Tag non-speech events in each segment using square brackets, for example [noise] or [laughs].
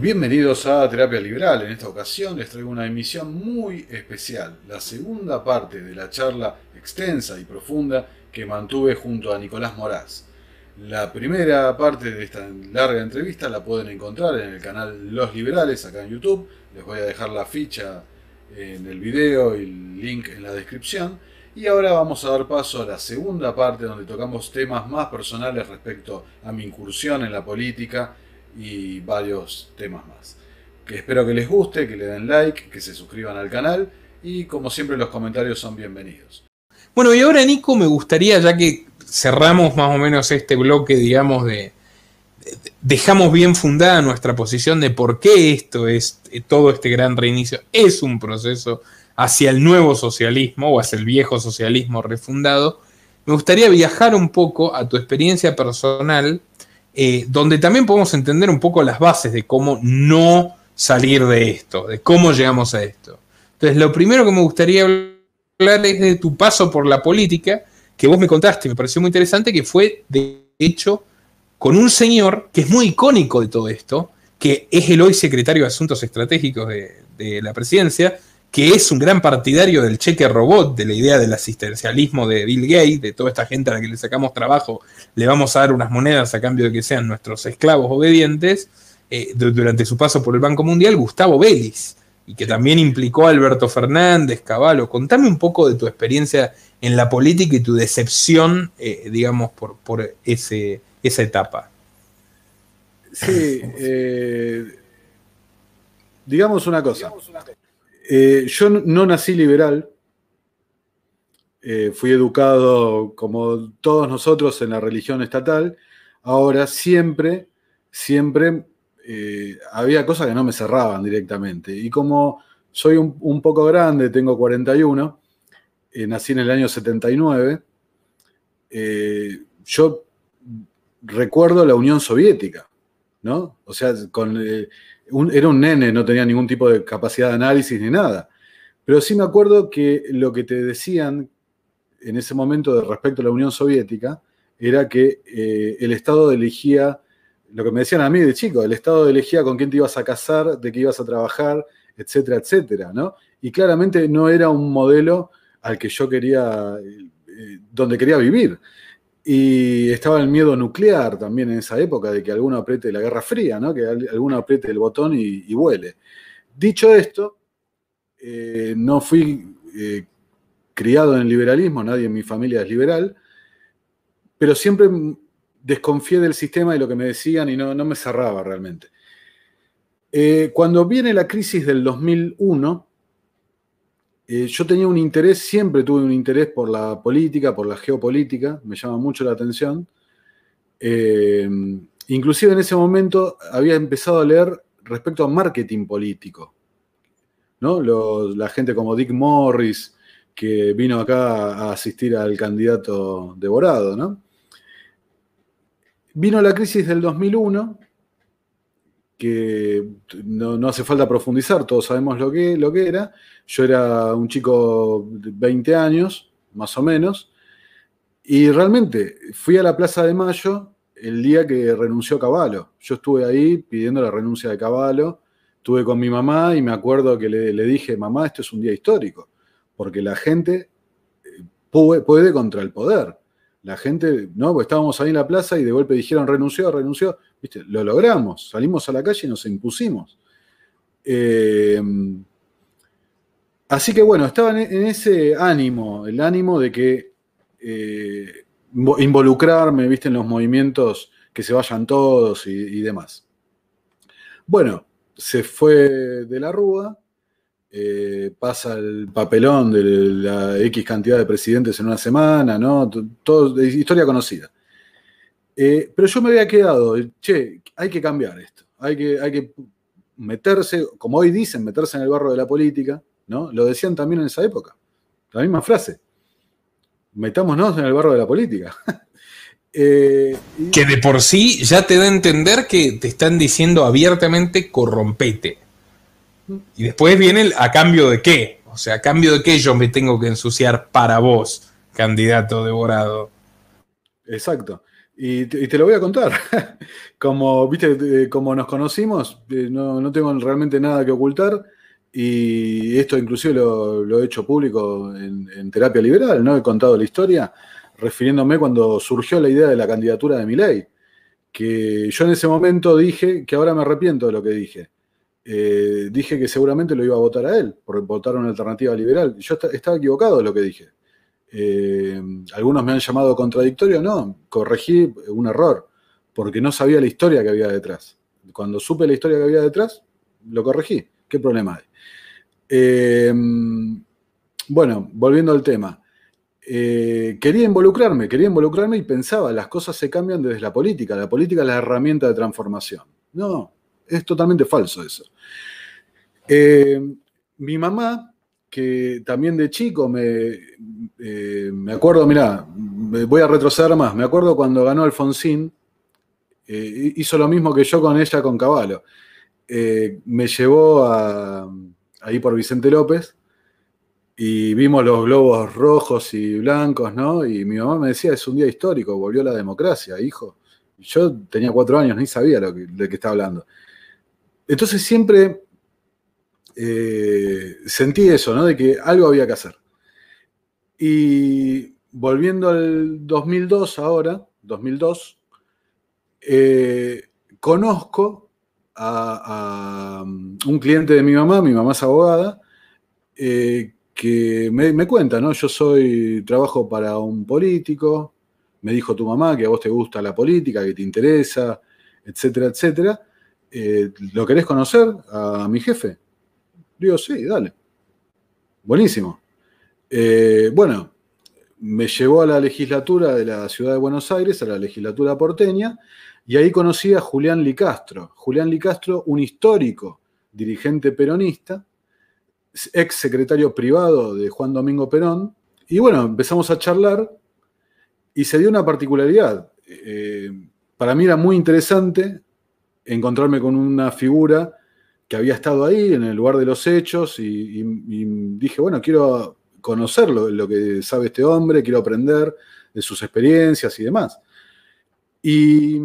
Bienvenidos a Terapia Liberal. En esta ocasión les traigo una emisión muy especial, la segunda parte de la charla extensa y profunda que mantuve junto a Nicolás Moraz. La primera parte de esta larga entrevista la pueden encontrar en el canal Los Liberales acá en YouTube. Les voy a dejar la ficha en el video y el link en la descripción. Y ahora vamos a dar paso a la segunda parte donde tocamos temas más personales respecto a mi incursión en la política y varios temas más. Que espero que les guste, que le den like, que se suscriban al canal y como siempre los comentarios son bienvenidos. Bueno, y ahora Nico me gustaría, ya que cerramos más o menos este bloque, digamos, de, dejamos bien fundada nuestra posición de por qué esto es, todo este gran reinicio es un proceso hacia el nuevo socialismo o hacia el viejo socialismo refundado, me gustaría viajar un poco a tu experiencia personal eh, donde también podemos entender un poco las bases de cómo no salir de esto, de cómo llegamos a esto. Entonces, lo primero que me gustaría hablar es de tu paso por la política, que vos me contaste, me pareció muy interesante, que fue, de hecho, con un señor que es muy icónico de todo esto, que es el hoy secretario de Asuntos Estratégicos de la presidencia, que es un gran partidario del cheque robot, de la idea del asistencialismo de Bill Gates, de toda esta gente a la que le sacamos trabajo, le vamos a dar unas monedas a cambio de que sean nuestros esclavos obedientes, eh, durante su paso por el Banco Mundial, Gustavo Vélez, y que también implicó a Alberto Fernández, Caballo. Contame un poco de tu experiencia en la política y tu decepción, eh, digamos, por, por ese, esa etapa. Sí, eh, digamos una cosa. Digamos una cosa. Eh, yo no nací liberal, eh, fui educado como todos nosotros en la religión estatal, ahora siempre, siempre eh, había cosas que no me cerraban directamente. Y como soy un, poco grande, tengo 41, nací en el año 79, yo recuerdo la Unión Soviética, ¿no? O sea, con era un nene, no tenía ningún tipo de capacidad de análisis ni nada. Pero sí me acuerdo que lo que te decían en ese momento de respecto a la Unión Soviética era que eh, el Estado elegía, lo que me decían a mí de chico, el Estado elegía con quién te ibas a casar, de qué ibas a trabajar, etcétera, etcétera, ¿no? Y claramente no era un modelo al que yo quería, eh, donde quería vivir. Y estaba el miedo nuclear también en esa época, de que alguno apriete la Guerra Fría, ¿no? que alguno apriete el botón y, vuele. Dicho esto, eh, no fui eh, criado en liberalismo, nadie en mi familia es liberal, pero siempre desconfié del sistema y lo que me decían y no, no me cerraba realmente. Eh, cuando viene la crisis del 2001, eh, yo tenía un interés, siempre tuve un interés por la política, por la geopolítica, me llama mucho la atención. Eh, inclusive en ese momento había empezado a leer respecto a marketing político. ¿no? la gente como Dick Morris, que vino acá a asistir al candidato devorado. ¿no? Vino la crisis del 2001 que no, hace falta profundizar, todos sabemos lo que, lo que era. Yo era un chico de 20 años, más o menos, y realmente fui a la Plaza de Mayo el día que renunció Caballo. Yo estuve ahí pidiendo la renuncia de Caballo, estuve con mi mamá y me acuerdo que le, dije, mamá, esto es un día histórico, porque la gente eh, puede, puede contra el poder. La gente, ¿no? Pues estábamos ahí en la plaza y de golpe dijeron renunció, renunció. ¿Viste? Lo logramos, salimos a la calle y nos impusimos. Eh, así que bueno, estaba en ese ánimo, el ánimo de que eh, involucrarme, ¿viste? En los movimientos, que se vayan todos y, demás. Bueno, se fue de la Rúa, eh, pasa el papelón de la X cantidad de presidentes en una semana, ¿no? Todo, historia conocida. Eh, pero yo me había quedado, che, hay que cambiar esto, hay que, hay que meterse, como hoy dicen, meterse en el barro de la política, ¿no? Lo decían también en esa época, la misma frase, metámonos en el barro de la política. [laughs] Eh, que de por sí ya te da a entender que te están diciendo abiertamente corrompete. Y después viene a cambio de qué. O sea, a cambio de qué yo me tengo que ensuciar para vos, candidato devorado. Exacto. Y te, lo voy a contar. [laughs] como, viste, como nos conocimos, eh, no, tengo realmente nada que ocultar. Y esto inclusive lo, he hecho público en, terapia liberal, ¿no? He contado la historia refiriéndome cuando surgió la idea de la candidatura de mi ley. Que yo en ese momento dije que ahora me arrepiento de lo que dije. Eh, dije que seguramente lo iba a votar a él, por votar una alternativa liberal. Yo estaba equivocado de lo que dije. Eh, algunos me han llamado contradictorio, no, corregí un error, porque no sabía la historia que había detrás. Cuando supe la historia que había detrás, lo corregí. ¿Qué problema hay? Eh, bueno, volviendo al tema. Eh, quería involucrarme, quería involucrarme y pensaba, las cosas se cambian desde la política, la política es la herramienta de transformación. No, es totalmente falso eso. mi mamá que también de chico me, eh, me acuerdo, mirá, voy a retroceder más, me acuerdo cuando ganó Alfonsín, eh, hizo lo mismo que yo con ella con Caballo. Eh, me llevó a, ahí por Vicente López y vimos los globos rojos y blancos, ¿no? Y mi mamá me decía, es un día histórico, volvió la democracia, hijo. Yo tenía cuatro años, ni sabía lo de qué estaba hablando. Entonces siempre eh, sentí eso, ¿no? De que algo había que hacer. Y volviendo al 2002 ahora, 2002, eh, conozco a, un cliente de mi mamá, mi mamá es abogada, eh, que me, cuenta, ¿no? Yo soy, trabajo para un político, me dijo tu mamá que a vos te gusta la política, que te interesa, etcétera, etcétera. ¿Lo querés conocer a mi jefe? Digo, sí, dale. Buenísimo. Eh, bueno, me llevó a la legislatura de la ciudad de Buenos Aires, a la legislatura porteña, y ahí conocí a Julián Licastro. Julián Licastro, un histórico dirigente peronista, ex secretario privado de Juan Domingo Perón, y bueno, empezamos a charlar y se dio una particularidad. Eh, para mí era muy interesante encontrarme con una figura que había estado ahí en el lugar de los hechos y, dije, bueno, quiero conocer lo, que sabe este hombre, quiero aprender de sus experiencias y demás. Y,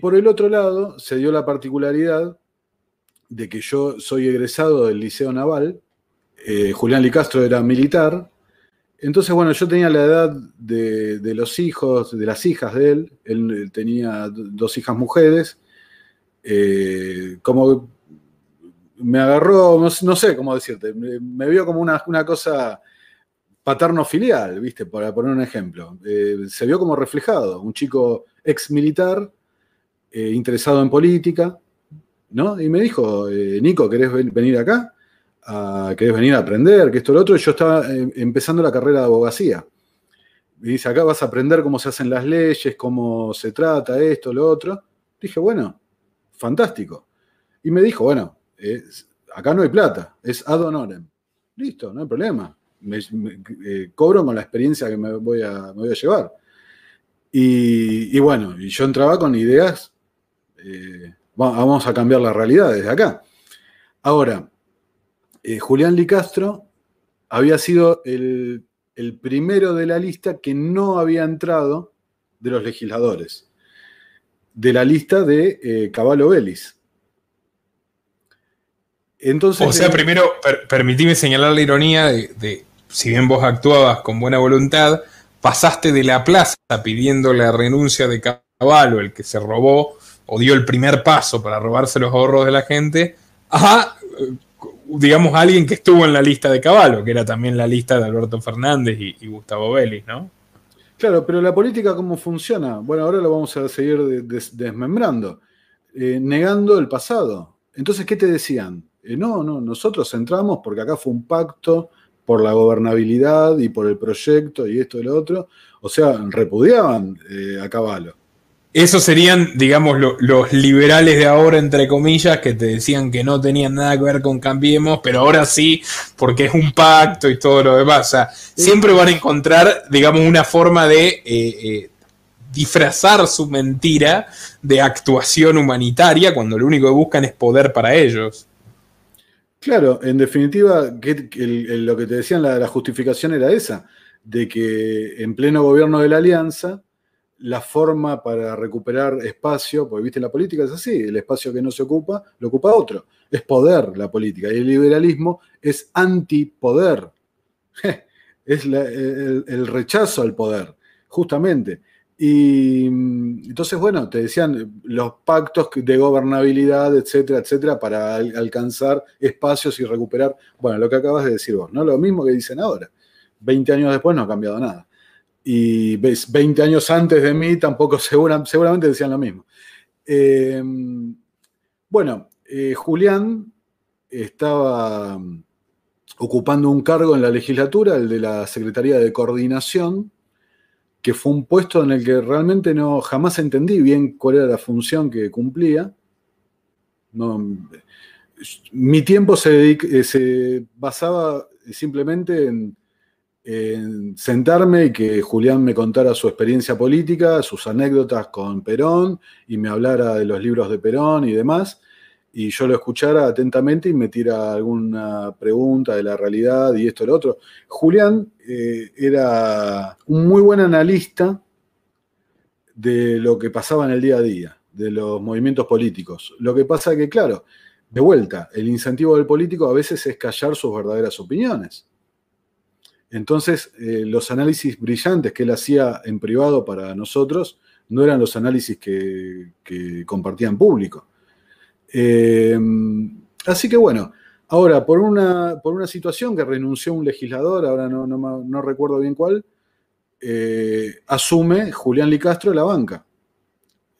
por el otro lado, se dio la particularidad de que yo soy egresado del Liceo Naval, eh, Julián Licastro era militar, entonces, bueno, yo tenía la edad de, los hijos, de las hijas de él, él tenía dos hijas mujeres, eh, como me agarró, no, sé cómo decirte, me, vio como una, cosa paterno-filial, ¿viste? Para poner un ejemplo. Eh, se vio como reflejado, un chico ex militar, eh, interesado en política, ¿no? Y me dijo, Nico, ¿querés venir acá? Ah, ¿Querés venir a aprender? Que esto, lo otro. Y yo estaba empezando la carrera de abogacía. Me dice, acá vas a aprender cómo se hacen las leyes, cómo se trata esto, lo otro. Dije, bueno, fantástico. Y me dijo, bueno, acá no hay plata, es ad honorem. Listo, no hay problema. Me, eh, cobro con la experiencia que me voy a, voy a llevar. Y, bueno, y yo entraba con ideas, eh, vamos a cambiar la realidad desde acá. Ahora, eh, Julián Licastro había sido el primero de la lista que no había entrado de los legisladores de la lista de eh, Caballo Vélez. Entonces, o sea, eh, primero, permitime señalar la ironía de, si bien vos actuabas con buena voluntad, pasaste de la plaza pidiendo la renuncia de Caballo, el que se robó o dio el primer paso para robarse los ahorros de la gente, a, digamos, alguien que estuvo en la lista de Caballo, que era también la lista de Alberto Fernández y, Gustavo Vélez, ¿no? Claro, pero la política, ¿cómo funciona? Bueno, ahora lo vamos a seguir desmembrando, eh, negando el pasado. Entonces, ¿qué te decían? Eh, no, no, nosotros entramos porque acá fue un pacto por la gobernabilidad y por el proyecto y esto y lo otro. O sea, repudiaban eh, a Caballo. Esos serían, digamos, los liberales de ahora, entre comillas, que te decían que no tenían nada que ver con Cambiemos, pero ahora sí, porque es un pacto y todo lo demás. O sea, siempre van a encontrar, digamos, una forma de eh, eh, disfrazar su mentira de actuación humanitaria cuando lo único que buscan es poder para ellos. Claro, en definitiva, lo que te decían, la justificación era esa, de que en pleno gobierno de la alianza, la forma para recuperar espacio, porque viste, la política es así, el espacio que no se ocupa, lo ocupa otro. Es poder la política. Y el liberalismo es antipoder. [laughs] Es el, rechazo al poder, justamente. Y entonces, bueno, te decían los pactos de gobernabilidad, etcétera, etcétera, para alcanzar espacios y recuperar, bueno, lo que acabas de decir vos, ¿no? Lo mismo que dicen ahora. 20 años después no ha cambiado nada y ves, 20 años antes de mí tampoco [laughs] seguramente decían lo mismo. Eh, bueno, eh, Julián estaba ocupando un cargo en la legislatura, el de la Secretaría de Coordinación, que fue un puesto en el que realmente no jamás entendí bien cuál era la función que cumplía. mi tiempo eh, se basaba simplemente en sentarme y que Julián me contara su experiencia política, sus anécdotas con Perón y me hablara de los libros de Perón y demás, y yo lo escuchara atentamente y me tira alguna pregunta de la realidad y esto y lo otro. Julián eh, era un muy buen analista de lo que pasaba en el día a día, de los movimientos políticos. Lo que pasa que, claro, de vuelta, el incentivo del político a veces es callar sus verdaderas opiniones. Entonces, eh, los análisis brillantes que él hacía en privado para nosotros no eran los análisis que, compartía en público. Eh, así que bueno, ahora, por una, por una situación que renunció un legislador, ahora no, recuerdo bien cuál, eh, asume Julián Licastro la banca.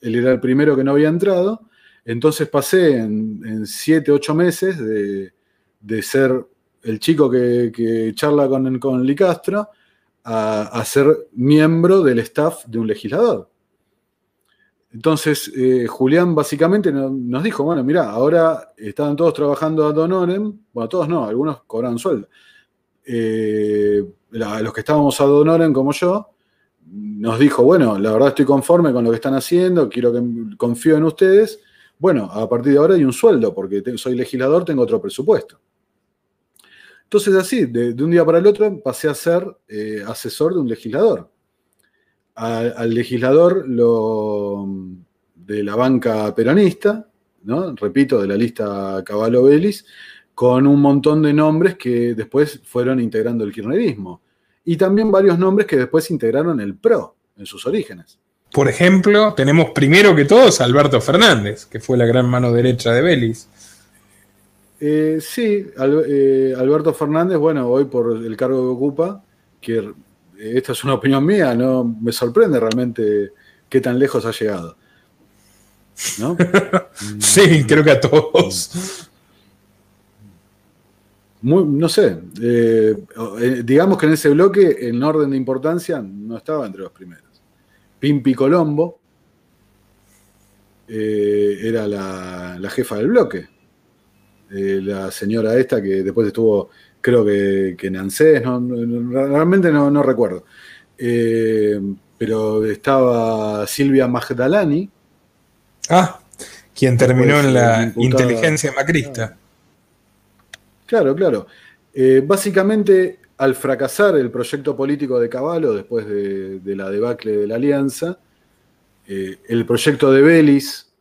Él era el primero que no había entrado, entonces pasé en, siete, ocho meses de, de ser el chico que, charla con, con Licastro a, ser miembro del staff de un legislador. Entonces, eh, Julián básicamente nos dijo, bueno, mira, ahora estaban todos trabajando a Donorem, bueno, todos no, algunos cobran sueldo. Eh, los que estábamos a Donorem como yo, nos dijo, bueno, la verdad estoy conforme con lo que están haciendo, quiero que confío en ustedes. Bueno, a partir de ahora hay un sueldo, porque soy legislador, tengo otro presupuesto. Entonces así, de, un día para el otro pasé a ser eh, asesor de un legislador. al legislador de la banca peronista, ¿no? repito, de la lista Caballo Belis, con un montón de nombres que después fueron integrando el kirchnerismo. Y también varios nombres que después integraron el PRO en sus orígenes. Por ejemplo, tenemos primero que todos a Alberto Fernández, que fue la gran mano derecha de Belis. Eh, sí, eh, Alberto Fernández, bueno, hoy por el cargo que ocupa, que eh, esta es una opinión mía, no me sorprende realmente qué tan lejos ha llegado. ¿No? [laughs] sí, creo que a todos. no sé, digamos que en ese bloque, en orden de importancia, no estaba entre los primeros. Pimpi Colombo era la jefa del bloque eh, la señora esta que después estuvo, creo que, en ANSES, realmente no, recuerdo. Eh, pero estaba Silvia Magdalani. Ah, quien terminó en la inteligencia macrista. Claro, claro. Eh, básicamente, al fracasar el proyecto político de Caballo después de, la debacle de la alianza, el proyecto de Belis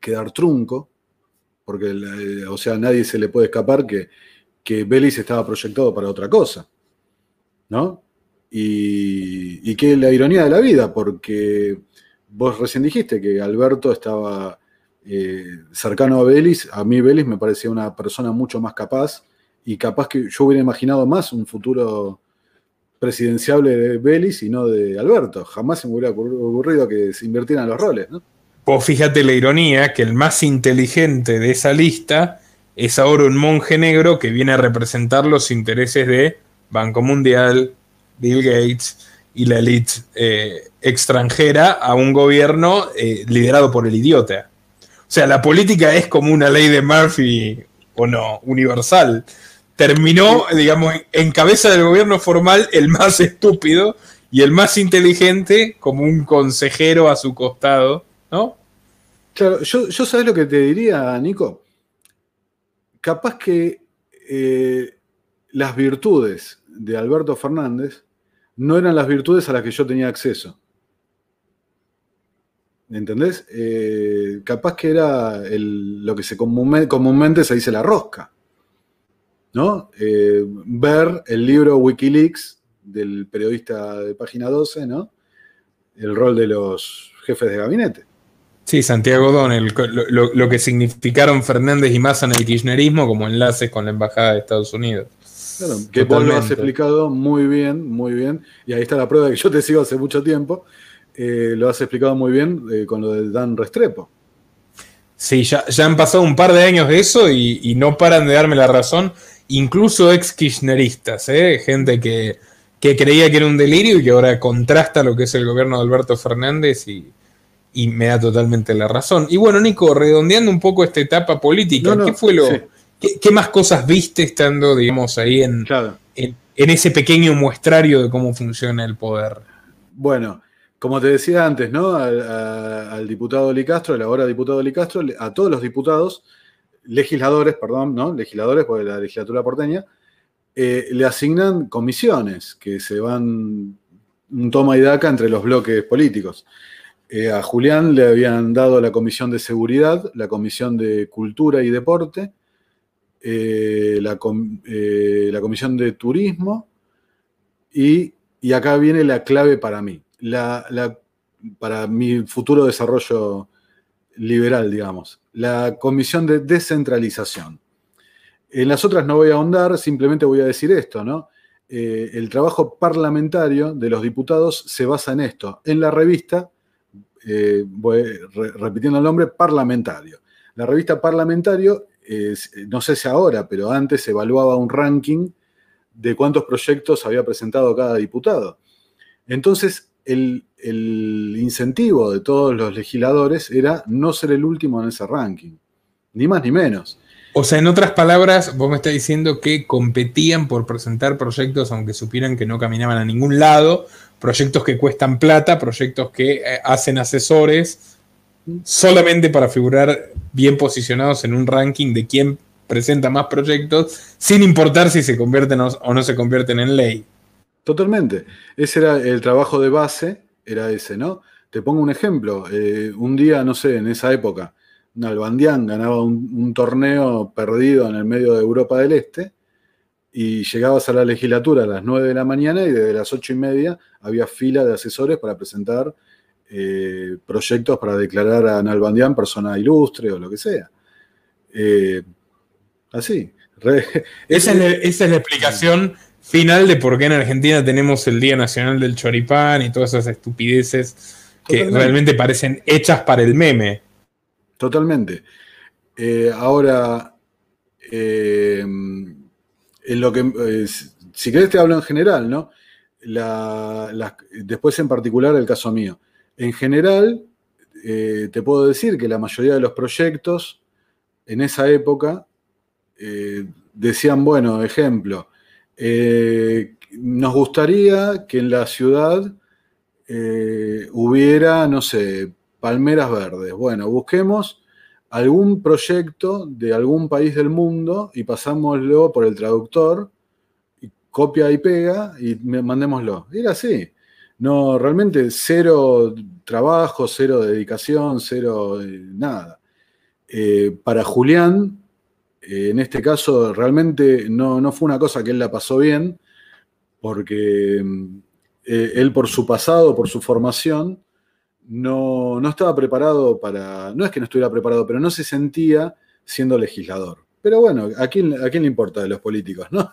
quedar trunco, porque, eh, o sea, nadie se le puede escapar que, que Belis estaba proyectado para otra cosa, ¿no? Y, que la ironía de la vida, porque vos recién dijiste que Alberto estaba eh, cercano a Belis, a mí Belis me parecía una persona mucho más capaz y capaz que yo hubiera imaginado más un futuro presidenciable de Belis y no de Alberto. Jamás se me hubiera ocurrido que se invirtieran los roles, ¿no? Pues fíjate la ironía que el más inteligente de esa lista es ahora un monje negro que viene a representar los intereses de Banco Mundial, Bill Gates y la élite eh, extranjera a un gobierno eh, liderado por el idiota. O sea, la política es como una ley de Murphy, o no, universal. Terminó, digamos, en cabeza del gobierno formal el más estúpido y el más inteligente como un consejero a su costado, ¿no? Claro, yo, sabes lo que te diría, Nico. Capaz que eh, las virtudes de Alberto Fernández no eran las virtudes a las que yo tenía acceso. ¿Entendés? Eh, capaz que era lo que comúnmente se dice la rosca. ¿No? Eh, ver el libro Wikileaks del periodista de página 12, ¿no? El rol de los jefes de gabinete. Sí, Santiago Don, lo, que significaron Fernández y Massa en el kirchnerismo como enlaces con la Embajada de Estados Unidos. Claro, que vos lo has explicado muy bien, muy bien, y ahí está la prueba de que yo te sigo hace mucho tiempo, eh, lo has explicado muy bien eh, con lo de Dan Restrepo. Sí, ya, han pasado un par de años de eso y, no paran de darme la razón, incluso ex kirchneristas, ¿eh? gente que, que creía que era un delirio y que ahora contrasta lo que es el gobierno de Alberto Fernández y, y me da totalmente la razón. Y bueno, Nico, redondeando un poco esta etapa política, ¿qué fue lo, qué, más cosas viste estando, digamos, ahí en, en, ese pequeño muestrario de cómo funciona el poder? Bueno, como te decía antes, ¿no? Al, diputado Licastro, el ahora diputado Licastro, a todos los diputados, legisladores, perdón, ¿no? Legisladores, porque la legislatura porteña, eh, le asignan comisiones que se van un toma y daca entre los bloques políticos. Eh, a Julián le habían dado la comisión de seguridad, la comisión de cultura y deporte, eh, la, eh, la, comisión de turismo y, acá viene la clave para mí, para mi futuro desarrollo liberal, digamos, la comisión de descentralización. En las otras no voy a ahondar, simplemente voy a decir esto, ¿no? el trabajo parlamentario de los diputados se basa en esto, en la revista eh, voy repitiendo el nombre, Parlamentario. La revista Parlamentario, no sé si ahora, pero antes evaluaba un ranking de cuántos proyectos había presentado cada diputado. Entonces, el, el, incentivo de todos los legisladores era no ser el último en ese ranking, ni más ni menos. O sea, en otras palabras, vos me estás diciendo que competían por presentar proyectos aunque supieran que no caminaban a ningún lado, proyectos que cuestan plata, proyectos que eh, hacen asesores solamente para figurar bien posicionados en un ranking de quién presenta más proyectos, sin importar si se convierten o no se convierten en ley. Totalmente. Ese era el trabajo de base, era ese, ¿no? Te pongo un ejemplo. Eh, un día, no sé, en esa época, Nalbandián ganaba un, torneo perdido en el medio de Europa del Este y llegabas a la legislatura a las 9 de la mañana y desde las 8 y media había fila de asesores para presentar eh, proyectos para declarar a Nalbandián persona ilustre o lo que sea. Eh, así. [laughs] esa, es la, explicación final de por qué en Argentina tenemos el Día Nacional del Choripán y todas esas estupideces que realmente parecen hechas para el meme. Totalmente. Eh, ahora, en lo que, eh, si querés te hablo en general, ¿no? después en particular el caso mío. En general, eh, te puedo decir que la mayoría de los proyectos en esa época eh, decían, bueno, ejemplo, nos gustaría que en la ciudad hubiera, no sé, palmeras verdes. Bueno, busquemos algún proyecto de algún país del mundo y pasámoslo por el traductor, y copia y pega y mandémoslo. Era así. No, realmente cero trabajo, cero dedicación, cero eh, nada. Eh, para Julián, eh, en este caso, realmente no, no, fue una cosa que él la pasó bien, porque él por su pasado, por su formación, no, estaba preparado para, no es que no estuviera preparado, pero no se sentía siendo legislador. Pero bueno, ¿a quién, a quién le importa de los políticos? [laughs] ¿no?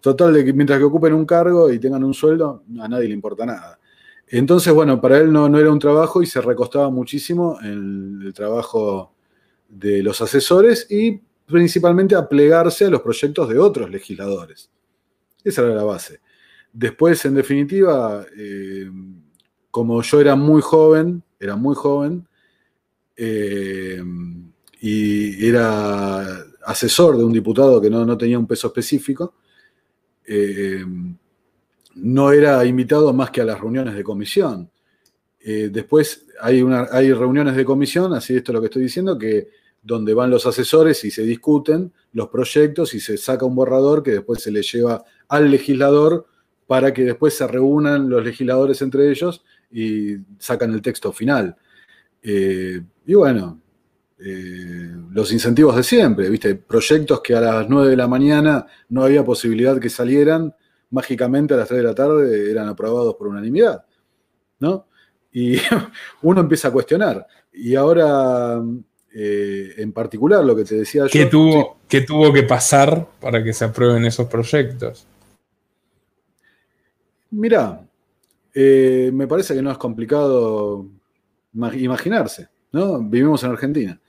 Total, de que mientras que ocupen un cargo y tengan un sueldo, a nadie le importa nada. Entonces, bueno, para él no, no era un trabajo y se recostaba muchísimo en el trabajo de los asesores y principalmente a plegarse a los proyectos de otros legisladores. Esa era la base. Después, en definitiva, eh, como yo era muy joven, era muy joven, eh, y era asesor de un diputado que no, tenía un peso específico, eh, no era invitado más que a las reuniones de comisión. Eh, después hay, una, hay reuniones de comisión, así esto es lo que estoy diciendo, que donde van los asesores y se discuten los proyectos y se saca un borrador que después se le lleva al legislador para que después se reúnan los legisladores entre ellos y sacan el texto final. Eh, y bueno, eh, los incentivos de siempre, ¿viste? Proyectos que a las 9 de la mañana no había posibilidad que salieran, mágicamente a las 3 de la tarde eran aprobados por unanimidad, ¿no? Y [laughs] uno empieza a cuestionar. Y ahora, eh, en particular, lo que te decía ¿Qué Tuvo, ¿Qué tuvo que pasar para que se aprueben esos proyectos? Mirá, eh, me parece que no es complicado imaginarse, ¿no? Vivimos en Argentina.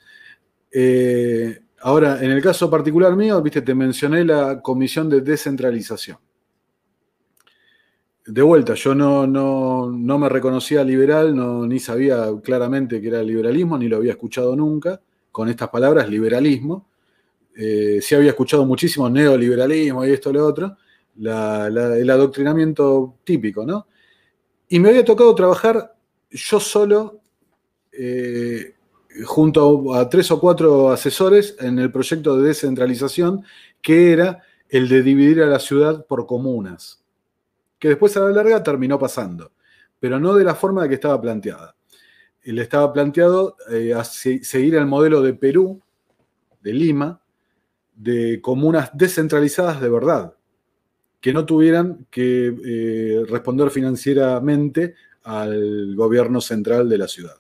Eh, ahora, en el caso particular mío, viste, te mencioné la comisión de descentralización. De vuelta, yo no, no, me reconocía liberal, no, ni sabía claramente que era liberalismo, ni lo había escuchado nunca, con estas palabras, liberalismo. Eh, sí había escuchado muchísimo neoliberalismo y esto y lo otro, el adoctrinamiento típico, ¿no? Y me había tocado trabajar yo solo, eh, junto a, tres o cuatro asesores, en el proyecto de descentralización, que era el de dividir a la ciudad por comunas, que después a la larga terminó pasando, pero no de la forma que estaba planteada. Él estaba planteado eh, a seguir el modelo de Perú, de Lima, de comunas descentralizadas de verdad, que no tuvieran que eh, responder financieramente al gobierno central de la ciudad.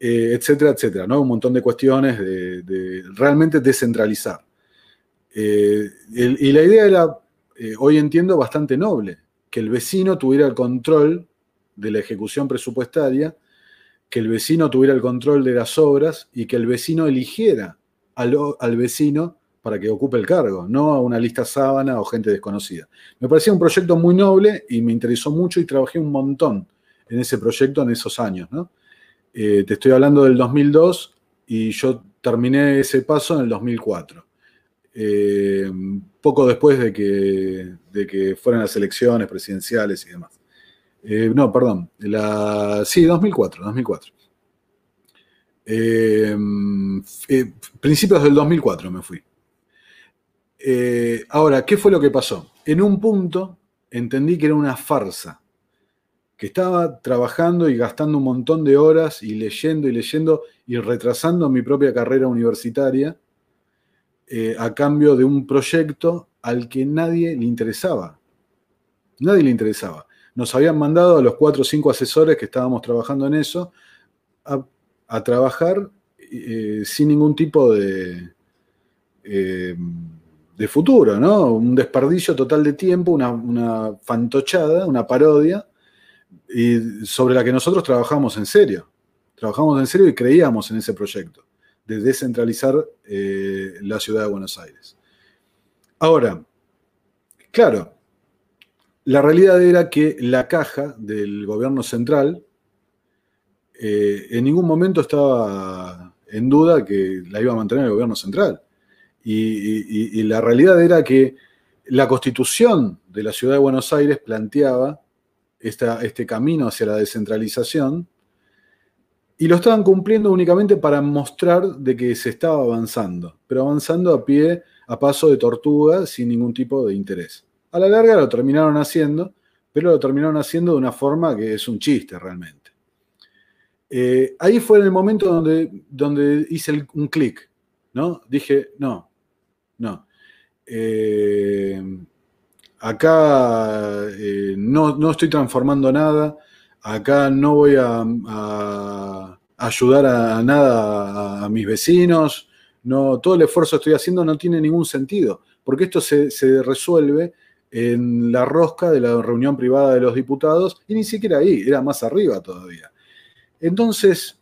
Eh, etcétera, etcétera, ¿no? Un montón de cuestiones de, realmente descentralizar. Eh, y la idea era, hoy entiendo, bastante noble, que el vecino tuviera el control de la ejecución presupuestaria, que el vecino tuviera el control de las obras y que el vecino eligiera al, al vecino para que ocupe el cargo, no a una lista sábana o gente desconocida. Me parecía un proyecto muy noble y me interesó mucho y trabajé un montón en ese proyecto en esos años. Eh, te estoy hablando del 2002 y yo terminé ese paso en el 2004. Eh, poco después de que, de que fueran las elecciones presidenciales y demás. Eh, no, perdón, la, sí, 2004, 2004. principios del 2004 me fui. Eh, ahora, ¿qué fue lo que pasó? En un punto entendí que era una farsa, que estaba trabajando y gastando un montón de horas y leyendo y leyendo y retrasando mi propia carrera universitaria eh, a cambio de un proyecto al que nadie le interesaba. Nadie le interesaba. Nos habían mandado a los cuatro o cinco asesores que estábamos trabajando en eso a, trabajar eh, sin ningún tipo de de futuro, ¿no? Un desperdicio total de tiempo, una, fantochada, una parodia, y sobre la que nosotros trabajamos en serio. Trabajamos en serio y creíamos en ese proyecto, de descentralizar eh, la ciudad de Buenos Aires. Ahora, claro, la realidad era que la caja del gobierno central eh, en ningún momento estaba en duda que la iba a mantener el gobierno central. Y, la realidad era que la constitución de la ciudad de Buenos Aires planteaba este camino hacia la descentralización y lo estaban cumpliendo únicamente para mostrar de que se estaba avanzando, pero avanzando a pie, a paso de tortuga, sin ningún tipo de interés. A la larga lo terminaron haciendo, pero lo terminaron haciendo de una forma que es un chiste realmente. Eh, ahí fue en el momento donde, donde hice un clic, ¿no? Dije, no, no. Eh, acá eh, no, estoy transformando nada, acá no voy a, ayudar a, nada a, mis vecinos, no, todo el esfuerzo que estoy haciendo no tiene ningún sentido, porque esto se, se resuelve en la rosca de la reunión privada de los diputados y ni siquiera ahí, era más arriba todavía. Entonces,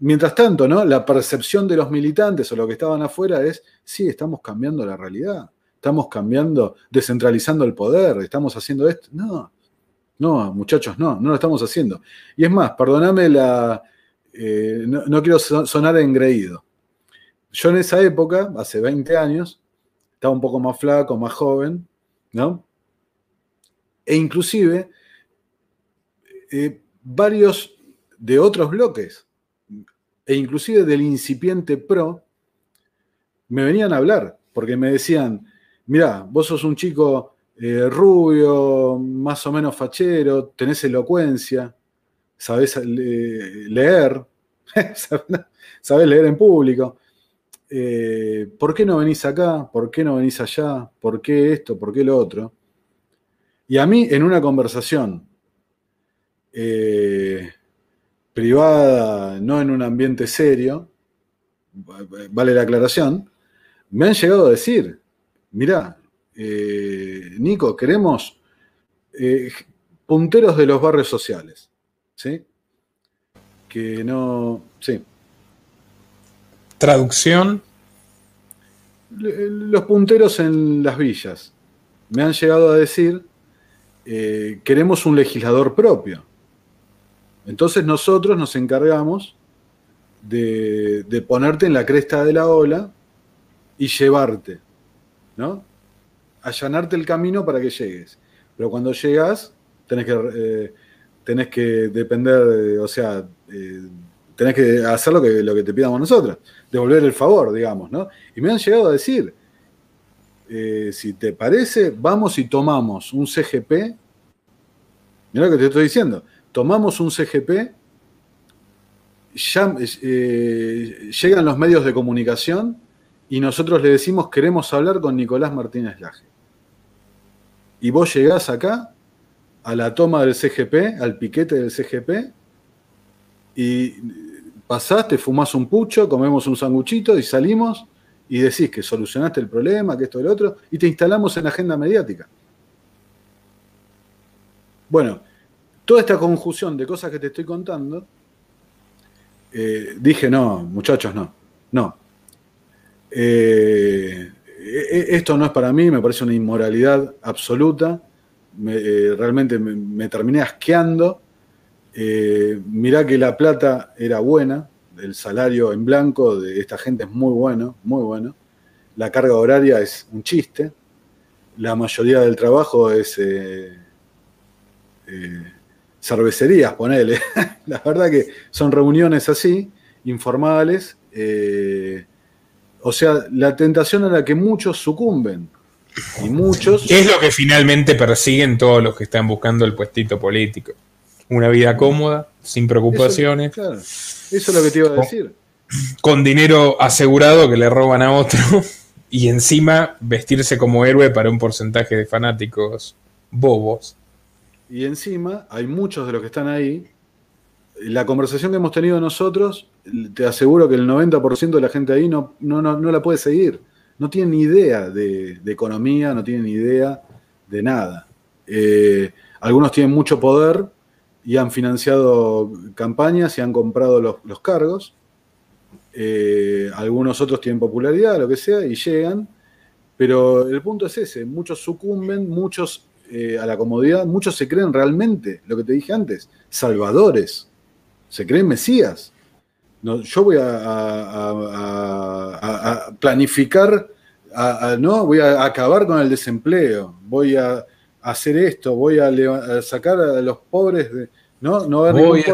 Mientras tanto, ¿no? La percepción de los militantes o lo que estaban afuera es, sí, estamos cambiando la realidad, estamos cambiando, descentralizando el poder, estamos haciendo esto. No, no, muchachos, no, no lo estamos haciendo. Y es más, perdóname la... Eh, no, quiero sonar engreído. Yo en esa época, hace 20 años, estaba un poco más flaco, más joven, ¿no? E inclusive eh, varios de otros bloques e inclusive del incipiente pro, me venían a hablar, porque me decían, mira, vos sos un chico eh, rubio, más o menos fachero, tenés elocuencia, sabes leer, [laughs] sabes leer en público. Eh, ¿Por qué no venís acá? ¿Por qué no venís allá? ¿Por qué esto? ¿Por qué lo otro? Y a mí, en una conversación eh, privada, no en un ambiente serio, vale la aclaración, me han llegado a decir, mirá, eh, Nico, queremos punteros de los barrios sociales. ¿Sí? Que no. Sí. Traducción. Los punteros en las villas. Me han llegado a decir, eh, queremos un legislador propio. Entonces nosotros nos encargamos de, de, ponerte en la cresta de la ola y llevarte, ¿no? Allanarte el camino para que llegues. Pero cuando llegas, tenés que, eh, tenés que depender, o sea, eh, tenés que hacer lo que, lo que te pidamos nosotros, devolver el favor, digamos, ¿no? Y me han llegado a decir, eh, si te parece, vamos y tomamos un CGP, mira lo que te estoy diciendo, tomamos un CGP, ya, llegan los medios de comunicación y nosotros le decimos queremos hablar con Nicolás Martínez Laje. Y vos llegás acá a la toma del CGP, al piquete del CGP, y pasaste, fumás un pucho, comemos un sanguchito y salimos y decís que solucionaste el problema, que esto y lo otro, y te instalamos en la agenda mediática. Bueno, toda esta conjunción de cosas que te estoy contando, eh, dije, no, muchachos, no, no. Eh, e-, e-, esto no es para mí, me parece una inmoralidad absoluta eh, realmente me, terminé asqueando. Mirá que la plata era buena, el salario en blanco de esta gente es muy bueno, muy bueno. La carga horaria es un chiste. La mayoría del trabajo es cervecerías, ponele. [laughs] la verdad que son reuniones así, informales. o sea, la tentación a la que muchos sucumben y muchos. ¿Qué es lo que finalmente persiguen todos los que están buscando el puestito político? Una vida cómoda, sin preocupaciones. Eso, claro, eso es lo que te iba a decir. Con, dinero asegurado que le roban a otro [laughs] y encima vestirse como héroe para un porcentaje de fanáticos bobos. Y encima hay muchos de los que están ahí. La conversación que hemos tenido nosotros, te aseguro que el 90% de la gente ahí no, no, no la puede seguir no tienen ni idea de, economía, no tienen ni idea de nada. Eh, algunos tienen mucho poder y han financiado campañas y han comprado los, cargos. Eh, algunos otros tienen popularidad, lo que sea, y llegan. Pero el punto es ese, muchos sucumben, muchos eh, a la comodidad, muchos se creen realmente, lo que te dije antes, salvadores, se creen mesías. No, yo voy a, planificar, ¿no? voy a acabar con el desempleo, voy a hacer esto, voy a, sacar a los pobres de... No, no voy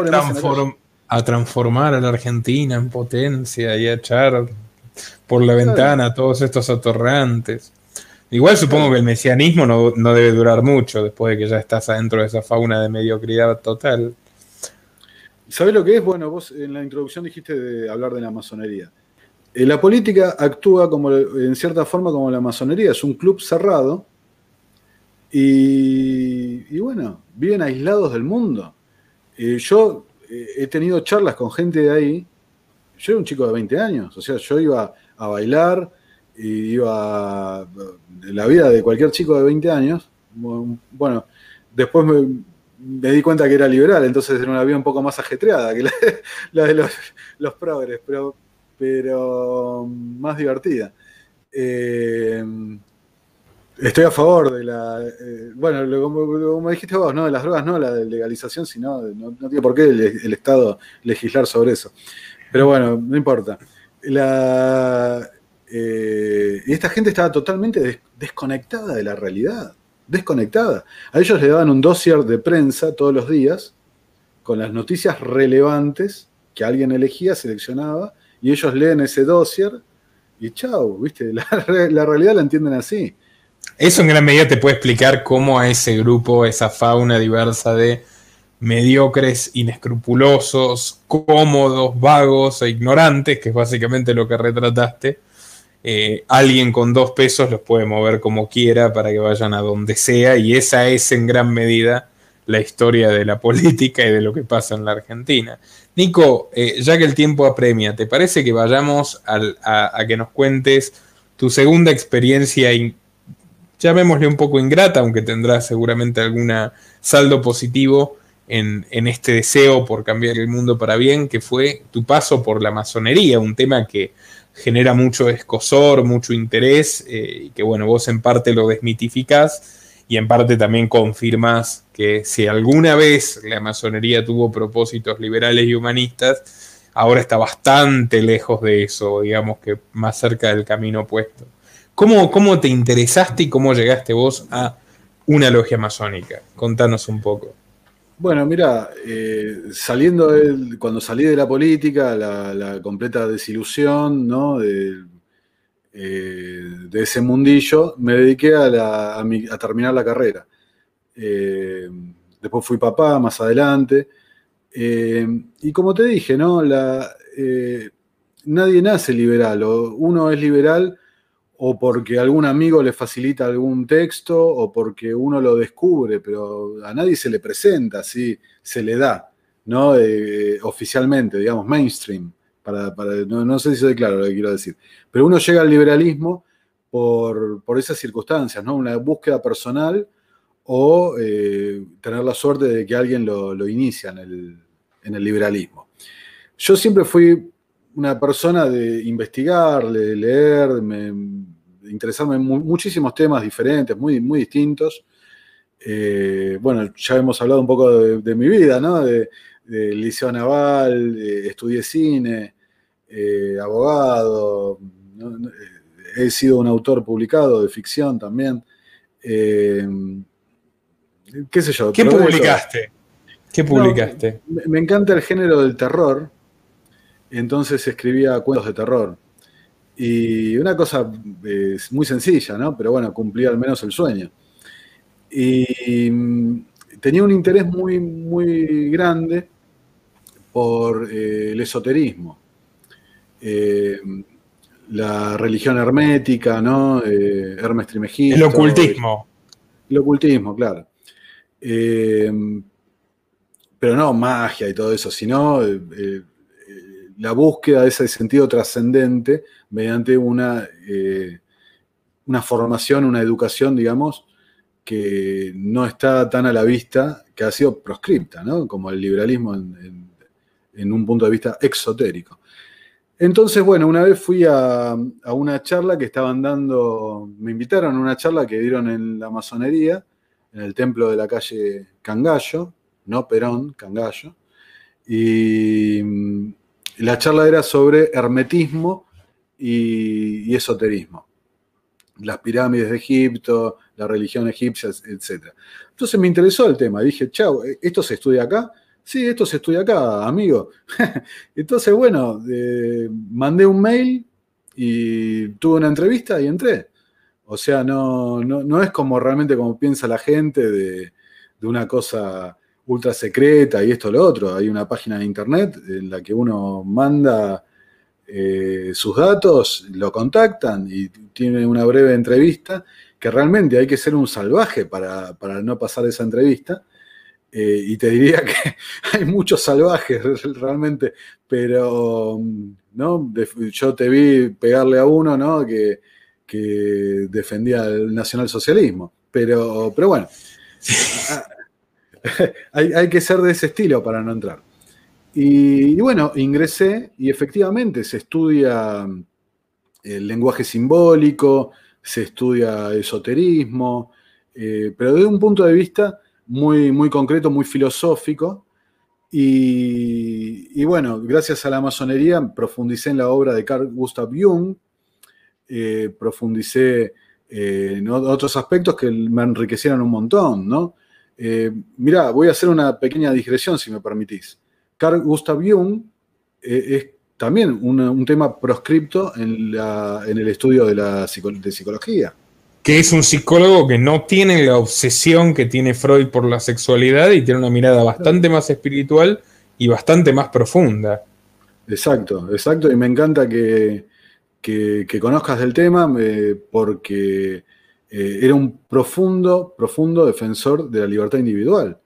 a, transformar a la Argentina en potencia y a echar por la ventana a todos estos atorrantes. Igual supongo que el mesianismo no, no, debe durar mucho después de que ya estás adentro de esa fauna de mediocridad total. ¿Sabés lo que es? Bueno, vos en la introducción dijiste de hablar de la masonería. Eh, la política actúa como, en cierta forma como la masonería, es un club cerrado y, bueno, viven aislados del mundo. Eh, yo eh, he tenido charlas con gente de ahí, yo era un chico de 20 años, o sea, yo iba a bailar, y la vida de cualquier chico de 20 años, bueno, después me, di cuenta que era liberal, entonces era una vida un poco más ajetreada que la, de los, los, progres, pero, pero más divertida. Eh, estoy a favor de la. Eh, bueno, como, dijiste vos, ¿no? De las drogas no, la de legalización, sino no, tiene por qué el, Estado legislar sobre eso. Pero bueno, no importa. La, eh, y esta gente estaba totalmente desconectada de la realidad desconectada. A ellos le daban un dossier de prensa todos los días con las noticias relevantes que alguien elegía, seleccionaba, y ellos leen ese dossier y chau, ¿viste? [laughs] La, realidad la entienden así. Eso en gran medida te puede explicar cómo a ese grupo, esa fauna diversa de mediocres, inescrupulosos, cómodos, vagos e ignorantes, que es básicamente lo que retrataste, eh, alguien con dos pesos los puede mover como quiera para que vayan a donde sea y esa es en gran medida la historia de la [laughs] política y de lo que pasa en la Argentina. Nico, eh, ya que el tiempo apremia, ¿te parece que vayamos a, que nos cuentes tu segunda experiencia, llamémosle un poco ingrata, aunque tendrás seguramente algún saldo positivo en, este deseo por cambiar el mundo para bien, que fue tu paso por la masonería, un tema que genera mucho escosor, mucho interés, eh, y que bueno, vos en parte lo desmitificás y en parte también confirmas que si alguna vez la masonería tuvo propósitos liberales y humanistas, ahora está bastante lejos de eso, digamos que más cerca del camino opuesto. ¿Cómo, cómo te interesaste y cómo llegaste vos a una logia masónica? Contanos un poco. Bueno, mira, eh, saliendo cuando salí de la política, la, completa desilusión ¿no? de, eh, de, ese mundillo, me dediqué a, a, terminar la carrera. Eh, después fui papá más adelante. y como te dije, ¿no? La, nadie nace liberal, uno es liberal o porque algún amigo le facilita algún texto o porque uno lo descubre, pero a nadie se le presenta, así se le da, ¿no? Eh, oficialmente, digamos, mainstream. Para, no, sé si soy claro lo que quiero decir. Pero uno llega al liberalismo por, esas circunstancias, ¿no? Una búsqueda personal o eh, tener la suerte de que alguien lo, inicia en el, en el liberalismo. Yo siempre fui una persona de investigar, de leer, de interesarme en muchísimos temas diferentes, muy, muy distintos. Eh, bueno, ya hemos hablado un poco de, mi vida, ¿no? De, liceo naval, estudié cine, eh, abogado, he sido un autor publicado de ficción también. Eh, ¿Qué sé yo? ¿Qué publicaste? ¿Qué publicaste? me encanta el género del terror entonces escribía cuentos de terror. Y una cosa eh, muy sencilla, ¿no? Pero bueno, cumplía al menos el sueño. Y mm, tenía un interés muy, muy grande por eh, el esoterismo. Eh, la religión hermética, ¿no? Hermes Trimegisto. El ocultismo. El ocultismo, claro. pero no magia y todo eso, sino la búsqueda de ese sentido trascendente mediante una, eh, una formación, una educación, digamos, que no está tan a la vista, que ha sido proscripta, ¿no? como el liberalismo en, un punto de vista exotérico. Entonces, bueno, una vez fui a, a, una charla que estaban dando, me invitaron a una charla que dieron en la masonería, en el templo de la calle Cangallo, no Perón, Cangallo, y la charla era sobre hermetismo y, esoterismo. Las pirámides de Egipto, la religión egipcia, etc. Entonces me interesó el tema. Dije, chao, ¿esto se estudia acá? Sí, esto se estudia acá, amigo. [laughs] Entonces, bueno, eh, mandé un mail y tuve una entrevista y entré. O sea, no, no, es como realmente como piensa la gente de, de una cosa ultra secreta y esto lo otro. Hay una página de internet en la que uno manda eh, sus datos, lo contactan y tiene una breve entrevista, que realmente hay que ser un salvaje para, no pasar esa entrevista. Eh, y te diría que [laughs] hay muchos salvajes [laughs] realmente, pero ¿no? yo te vi pegarle a uno ¿no? que, que defendía el nacionalsocialismo. Pero, pero bueno, [laughs] [laughs] hay, que ser de ese estilo para no entrar. Y, bueno, ingresé y efectivamente se estudia mm, el lenguaje simbólico, se estudia esoterismo, eh, pero desde un punto de vista muy, muy concreto, muy filosófico. Y, bueno, gracias a la masonería profundicé en la obra de Carl Gustav Jung, eh, profundicé eh, en otros aspectos que me enriquecieron un montón, ¿no? Eh, mira, voy a hacer una pequeña digresión, si me permitís. Carl Gustav Jung eh, es también un tema proscripto en, el estudio de la psicología. que es un psicólogo que no tiene la obsesión que tiene Freud por la sexualidad y tiene una mirada bastante más espiritual y bastante más profunda. Exacto, exacto, y me encanta que, que, conozcas del tema eh, porque eh, era un profundo, profundo defensor de la libertad individual,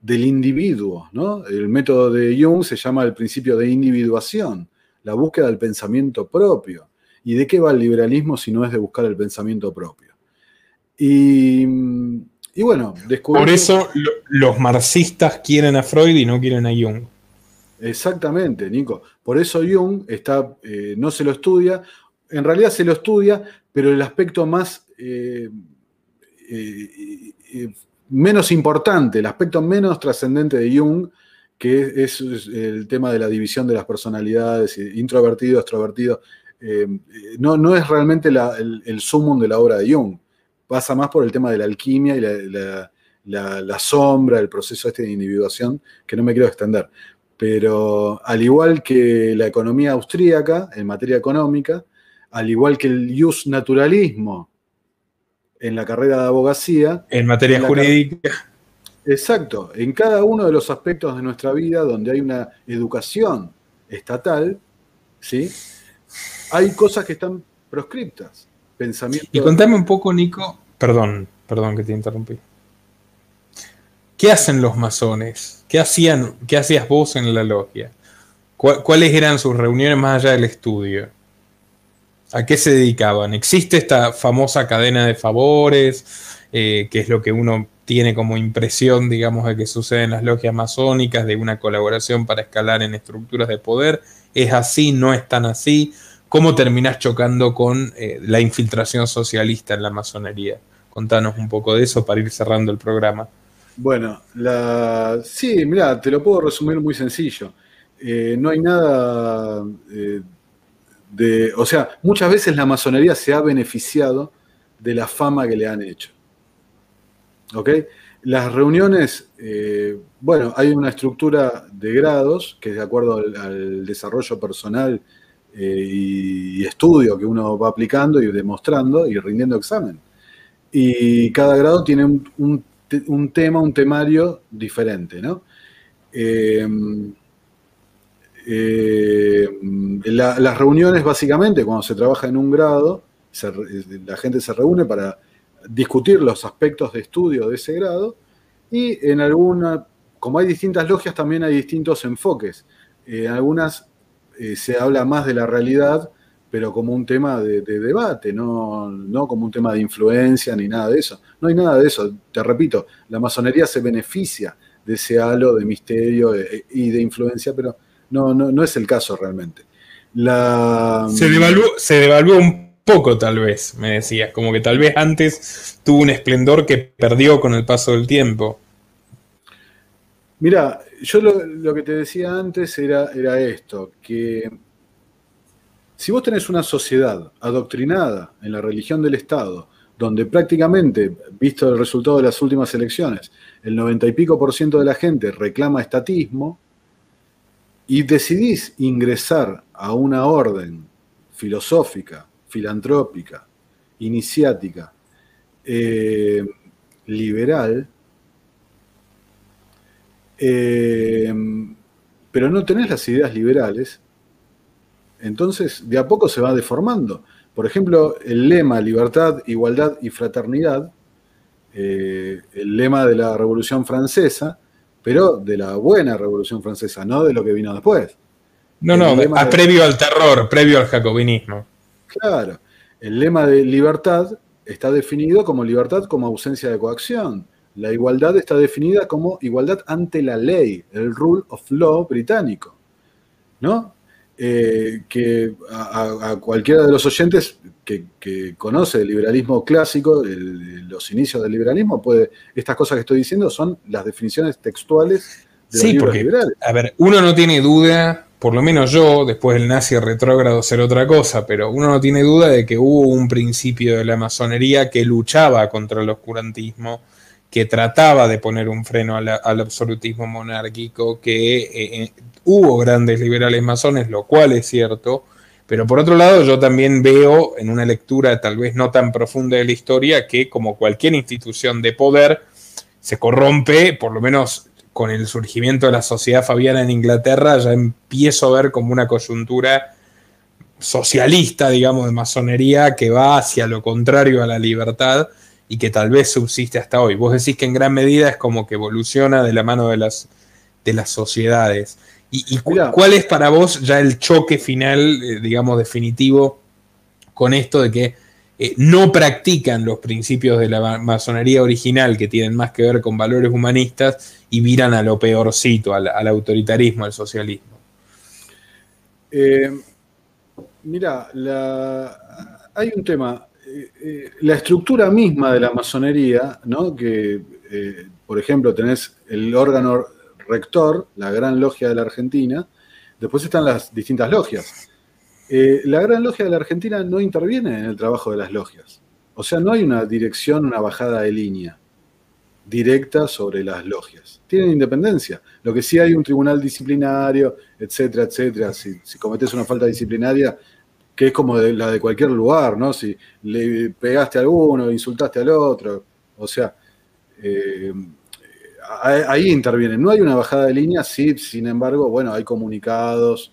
del individuo, ¿no? El método de Jung se llama el principio de individuación, la búsqueda del pensamiento propio. ¿Y de qué va el liberalismo si no es de buscar el pensamiento propio? Y, bueno, descubrí... Por eso los marxistas quieren a Freud y no quieren a Jung. Exactamente, Nico. Por eso Jung está, eh, no se lo estudia, en realidad se lo estudia, pero el aspecto más eh, eh, menos importante, el aspecto menos trascendente de Jung, que es, el tema de la división de las personalidades, introvertido, extrovertido, no, no, es realmente el, el, sumum de la obra de Jung. Pasa más por el tema de la alquimia y la, sombra, el proceso este de individuación, que no me quiero extender pero al igual que la economía austríaca en materia económica, al igual que el jus naturalismo en la carrera de abogacía. En materia jurídica. Exacto, en cada uno de los aspectos de nuestra vida donde hay una educación estatal, ¿sí? hay cosas que están proscriptas. Pensamiento... Y contame un poco, Nico, perdón, perdón que te interrumpí. ¿Qué hacen los masones? ¿Qué, hacían, qué hacías vos en la logia? ¿Cuáles eran sus reuniones más allá del estudio? ¿A qué se dedicaban? ¿Existe esta famosa cadena de favores, eh, que es lo que uno tiene como impresión, digamos, de que sucede en las logias masónicas, de una colaboración para escalar en estructuras de poder? ¿Es así? ¿No es tan así? ¿Cómo terminás chocando con eh, la infiltración socialista en la masonería? Contanos un poco de eso para ir cerrando el programa. Bueno, la... sí, mira, te lo puedo resumir muy sencillo. Eh, no hay nada O sea, muchas veces la masonería se ha beneficiado de la fama que le han hecho. ¿Ok? Las reuniones, eh, bueno, hay una estructura de grados que de acuerdo al, desarrollo personal y, y, estudio que uno va aplicando y demostrando y rindiendo examen. Y cada grado tiene un un tema, un temario diferente, ¿no? Eh, eh, las reuniones, básicamente, cuando se trabaja en un grado, la gente se reúne para discutir los aspectos de estudio de ese grado y en alguna, como hay distintas logias, también hay distintos enfoques. en algunas eh, se habla más de la realidad pero como un tema de, debate, no, no, como un tema de influencia ni nada de eso. No hay nada de eso. Te repito, la masonería se beneficia de ese halo de misterio eh, y de influencia, pero no, no, es el caso realmente. La... Se, devaluó, se devaluó un poco tal vez, me decías, como que tal vez antes tuvo un esplendor que perdió con el paso del tiempo. Mira, yo lo, lo, que te decía antes era, era esto, que si vos tenés una sociedad adoctrinada en la religión del Estado, donde prácticamente, visto el resultado de las últimas elecciones, el noventa y pico por ciento de la gente reclama estatismo, y decidís ingresar a una orden filosófica, filantrópica, iniciática, eh, liberal, eh, pero no tenés las ideas liberales, entonces, de a poco se va deformando. Por ejemplo, el lema libertad, igualdad y fraternidad, eh, el lema de la Revolución Francesa, pero de la buena Revolución Francesa, no de lo que vino después. No, no, previo al terror, previo al jacobinismo. Claro, el lema de libertad está definido como libertad como ausencia de coacción. La igualdad está definida como igualdad ante la ley, el rule of law británico. ¿No? Eh, que a, cualquiera de los oyentes que, conoce el liberalismo clásico, los inicios del liberalismo, puede, estas cosas que estoy diciendo son las definiciones textuales de sí, los porque, A ver, uno no tiene duda, por lo menos yo, después del nazi retrógrado ser otra cosa, pero uno no tiene duda de que hubo un principio de la masonería que luchaba contra el oscurantismo que trataba de poner un freno al, absolutismo monárquico, que eh, eh, hubo grandes liberales masones, lo cual es cierto, Pero por otro lado, yo también veo en una lectura tal vez no tan profunda de la historia que como cualquier institución de poder se corrompe, por lo menos con el surgimiento de la sociedad fabiana en Inglaterra, ya empiezo a ver como una coyuntura socialista, digamos, de masonería que va hacia lo contrario a la libertad y que tal vez subsiste hasta hoy. Vos decís que en gran medida es como que evoluciona de la mano de las, de las sociedades. ¿Y, cuál es para vos ya el choque final, eh, digamos, definitivo con esto de que eh, no practican los principios de la masonería original que tienen más que ver con valores humanistas y miran a lo peorcito, al, autoritarismo, al socialismo? Eh, mira, hay un tema. La estructura misma de la masonería, ¿no? que, por ejemplo, tenés el órgano rector, la Gran Logia de la Argentina, después están las distintas logias. Eh, la Gran Logia de la Argentina no interviene en el trabajo de las logias. O sea, no hay una dirección, una bajada de línea directa sobre las logias. Tienen independencia. Lo que sí hay un tribunal disciplinario, etcétera, etcétera. Si, cometes una falta disciplinaria, que es como la de cualquier lugar, ¿no? Si le pegaste a alguno, insultaste al otro. O sea, eh, ahí intervienen. No hay una bajada de línea, sí, sin embargo, bueno, hay comunicados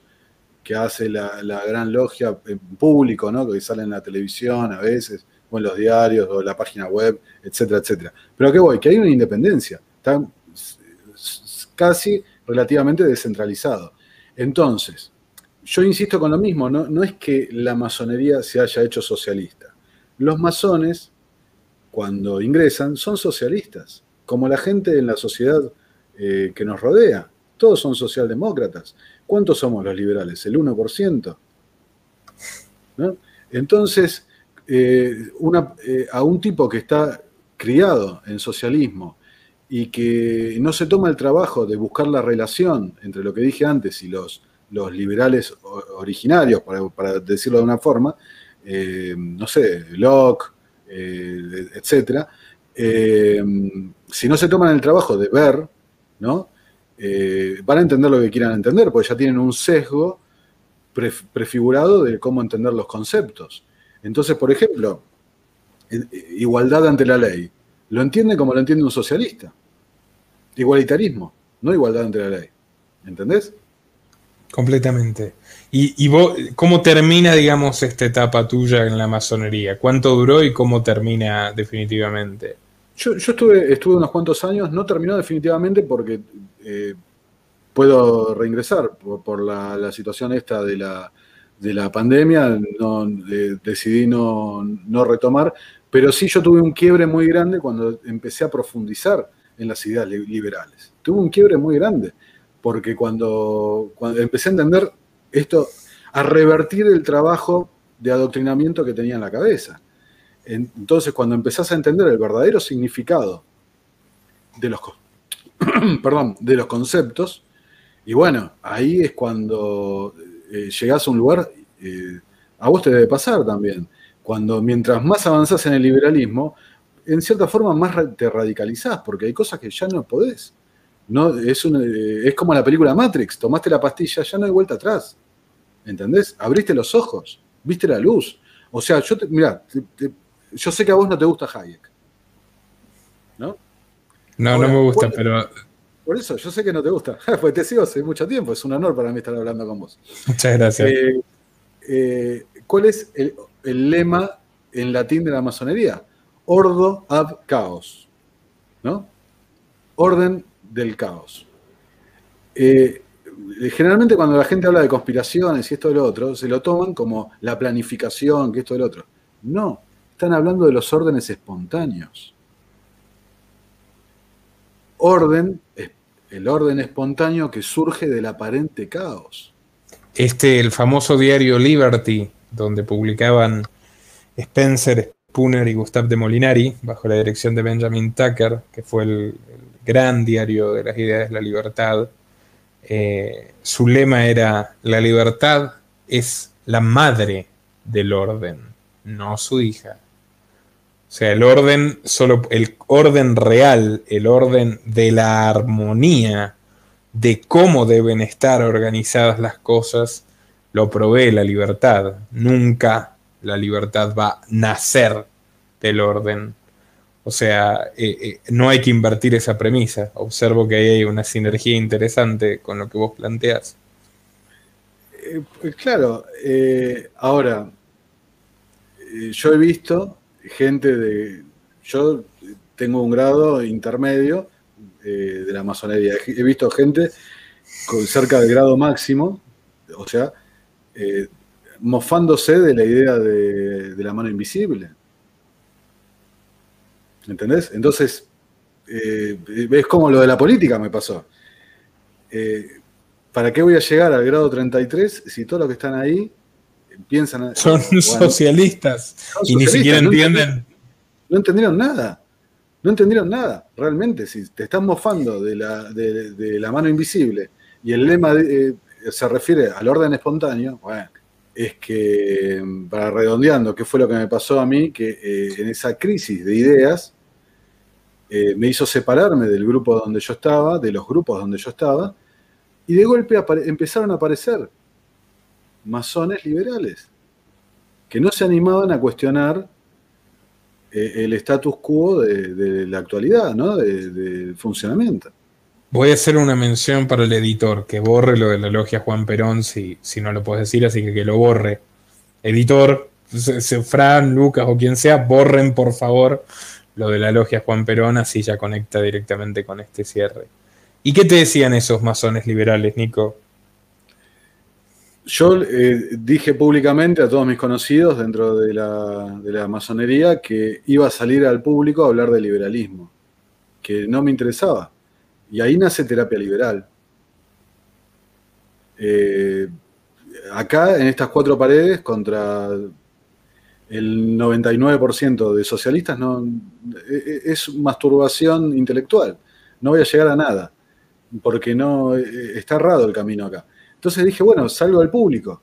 que hace la, gran logia en público, ¿no? Que salen en la televisión a veces, o en los diarios, o en la página web, etcétera, etcétera. Pero qué voy? Que hay una independencia. Está casi relativamente descentralizado. Entonces, yo insisto con lo mismo, no, no es que la masonería se haya hecho socialista. Los masones, cuando ingresan, son socialistas como la gente en la sociedad eh, que nos rodea. Todos son socialdemócratas. ¿Cuántos somos los liberales? ¿El 1%? Entonces, eh, eh, a un tipo que está criado en socialismo y que no se toma el trabajo de buscar la relación entre lo que dije antes y los, los liberales originarios, para, decirlo de una forma, no sé, Locke, etcétera, eh, si no se toman el trabajo de ver, ¿no? Eh, van a entender lo que quieran entender, porque ya tienen un sesgo prefigurado de cómo entender los conceptos. Entonces, por ejemplo, igualdad ante la ley, lo entiende como lo entiende un socialista. Igualitarismo, no igualdad ante la ley. ¿Entendés? Completamente. ¿Y, vos, cómo termina, digamos, esta etapa tuya en la masonería? ¿Cuánto duró y cómo termina definitivamente? Yo, estuve, estuve unos cuantos años, no terminó definitivamente porque eh, puedo reingresar por, la, situación esta de la, de la pandemia, no, decidí no, no retomar, pero sí yo tuve un quiebre muy grande cuando empecé a profundizar en las ideas liberales. Tuve un quiebre muy grande porque cuando, cuando empecé a entender esto, a revertir el trabajo de adoctrinamiento que tenía en la cabeza. Entonces, cuando empezás a entender el verdadero significado de los, [coughs] perdón, de los conceptos, y bueno, ahí es cuando eh, llegás a un lugar, eh, a vos te debe pasar también, cuando mientras más avanzás en el liberalismo, en cierta forma más te radicalizás, porque hay cosas que ya no podés. No, es, eh, es como la película Matrix, tomaste la pastilla, ya no hay vuelta atrás. ¿Entendés? Abriste los ojos, viste la luz. O sea, yo te, mira, yo sé que a vos no te gusta Hayek. ¿No? No, no me gusta, pero. Por eso, yo sé que no te gusta. [laughs] Pues te sigo hace mucho tiempo, es un honor para mí estar hablando con vos. Muchas gracias. Eh, eh, ¿Cuál es el, el, lema en latín de la masonería? Ordo ab caos. ¿No? Orden del caos. Eh, generalmente cuando la gente habla de conspiraciones y esto y lo otro, se lo toman como la planificación, que esto y lo otro. No, están hablando de los órdenes espontáneos. Orden, el orden espontáneo que surge del aparente caos. Este, el famoso diario Liberty, donde publicaban Spencer, Spooner y Gustav de Molinari, bajo la dirección de Benjamin Tucker, que fue el gran diario de las ideas de la libertad, eh, su lema era, la libertad es la madre del orden, no su hija. O sea, el orden, solo el orden real, el orden de la armonía, de cómo deben estar organizadas las cosas, lo provee la libertad. Nunca la libertad va a nacer del orden. O sea, eh, eh, no hay que invertir esa premisa. Observo que ahí hay una sinergia interesante con lo que vos planteás. Eh, pues claro, ahora, yo he visto gente de. Yo tengo un grado intermedio de la masonería. He visto gente con cerca del grado máximo, o sea, mofándose de la idea de la mano invisible. ¿Entendés? Entonces, eh, es como lo de la política me pasó. Eh, ¿Para qué voy a llegar al grado 33 si todos los que están ahí piensan... Son socialistas y ni siquiera entienden... No entendieron nada. No entendieron nada, realmente. Si te están mofando de la, de, la mano invisible y el lema eh, se refiere al orden espontáneo, bueno, es que, para redondeando, ¿qué fue lo que me pasó a mí? Que eh, en esa crisis de ideas eh, me hizo separarme del grupo donde yo estaba, de los grupos donde yo estaba, y de golpe empezaron a aparecer masones liberales, que no se animaban a cuestionar eh, el status quo de, la actualidad, ¿no? del funcionamiento. Voy a hacer una mención para el editor, que borre lo de la logia Juan Perón, si, si no lo puedes decir, así que que lo borre. Editor, Fran, Lucas o quien sea, borren por favor lo de la logia Juan Perón, así ya conecta directamente con este cierre. ¿Y qué te decían esos masones liberales, Nico? Yo eh, dije públicamente a todos mis conocidos dentro de la, de la masonería que iba a salir al público a hablar de liberalismo, que no me interesaba y ahí nace terapia liberal. Eh, acá, en estas cuatro paredes, contra el 99% de socialistas, e, e, es masturbación intelectual. No voy a llegar a nada, porque no e, está errado el camino acá. Entonces dije, bueno, salgo al público.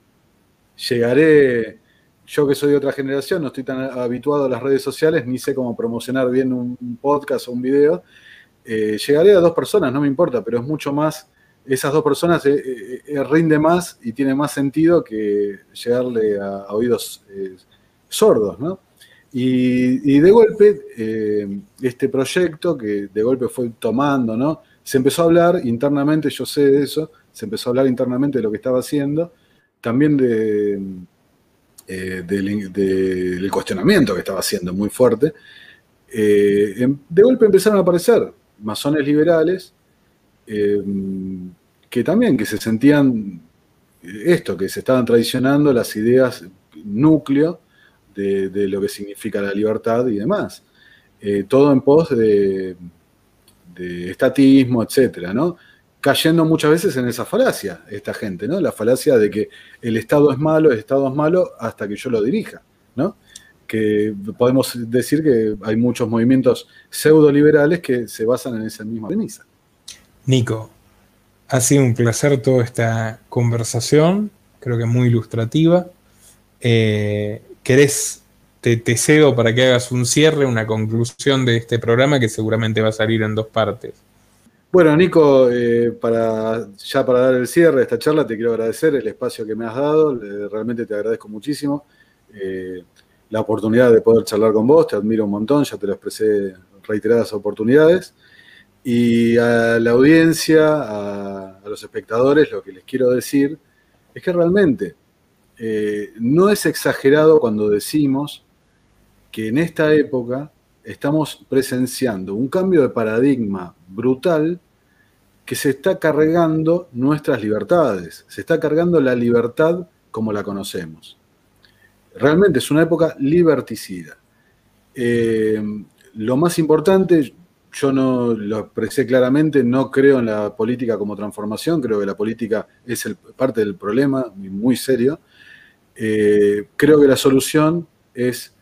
Llegaré, yo que soy de otra generación, no estoy tan habituado a las redes sociales, ni sé cómo promocionar bien un podcast o un video eh, llegaré a dos personas, no me importa, pero es mucho más, esas dos personas eh, eh, rinde más y tiene más sentido que llegarle a, oídos sordos, ¿no? Y, de golpe, este proyecto que de golpe fue tomando, ¿no? Se empezó a hablar internamente, yo sé de eso, se empezó a hablar internamente de lo que estaba haciendo, también de, del cuestionamiento que estaba haciendo muy fuerte. Em, de golpe empezaron a aparecer masones liberales, eh, que también que se sentían esto, que se estaban traicionando las ideas núcleo de, lo que significa la libertad y demás. Eh, todo en pos de, estatismo, etcétera, ¿no? Cayendo muchas veces en esa falacia, esta gente, ¿no? La falacia de que el Estado es malo, el Estado es malo hasta que yo lo dirija, ¿no? Que podemos decir que hay muchos movimientos pseudo-liberales que se basan en esa misma premisa. Nico, ha sido un placer toda esta conversación, creo que muy ilustrativa. Eh, ¿Querés, te, cedo para que hagas un cierre, una conclusión de este programa que seguramente va a salir en dos partes? Bueno, Nico, eh, para, ya para dar el cierre de esta charla, te quiero agradecer el espacio que me has dado, realmente te agradezco muchísimo. Eh, la oportunidad de poder charlar con vos, te admiro un montón, ya te lo expresé reiteradas oportunidades. Y a la audiencia, a, los espectadores, lo que les quiero decir es que realmente eh, no es exagerado cuando decimos que en esta época estamos presenciando un cambio de paradigma brutal que se está cargando nuestras libertades, se está cargando la libertad como la conocemos. Realmente es una época liberticida. Eh, lo más importante, yo no lo expresé claramente, no creo en la política como transformación, creo que la política es parte del problema, muy serio. Eh, creo que la solución es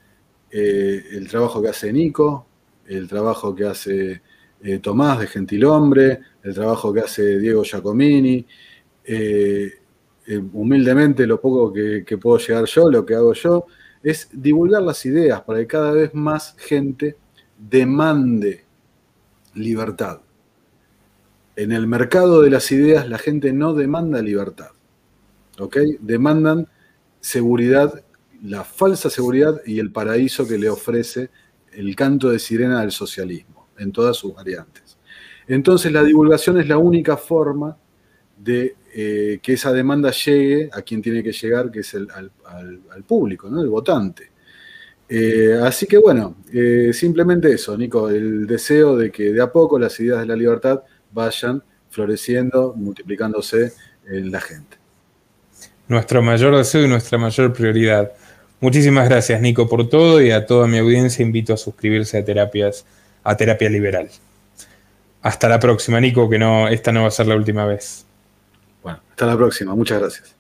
eh, el trabajo que hace Nico, el trabajo que hace Tomás de Gentilhombre, el trabajo que hace Diego Giacomini, eh, humildemente lo poco que, puedo llegar yo, lo que hago yo, es divulgar las ideas para que cada vez más gente demande libertad. En el mercado de las ideas la gente no demanda libertad. ¿ok? Demandan seguridad, la falsa seguridad y el paraíso que le ofrece el canto de sirena del socialismo, en todas sus variantes. Entonces la divulgación es la única forma de eh, que esa demanda llegue a quien tiene que llegar, que es el, al, público, ¿no? el votante. Eh, así que bueno, eh, simplemente eso, Nico, el deseo de que de a poco las ideas de la libertad vayan floreciendo, multiplicándose en la gente. Nuestro mayor deseo y nuestra mayor prioridad. Muchísimas gracias, Nico, por todo y a toda mi audiencia invito a suscribirse a terapias, a terapia liberal. Hasta la próxima, Nico, que no, esta no va a ser la última vez. Bueno, hasta la próxima. Muchas gracias.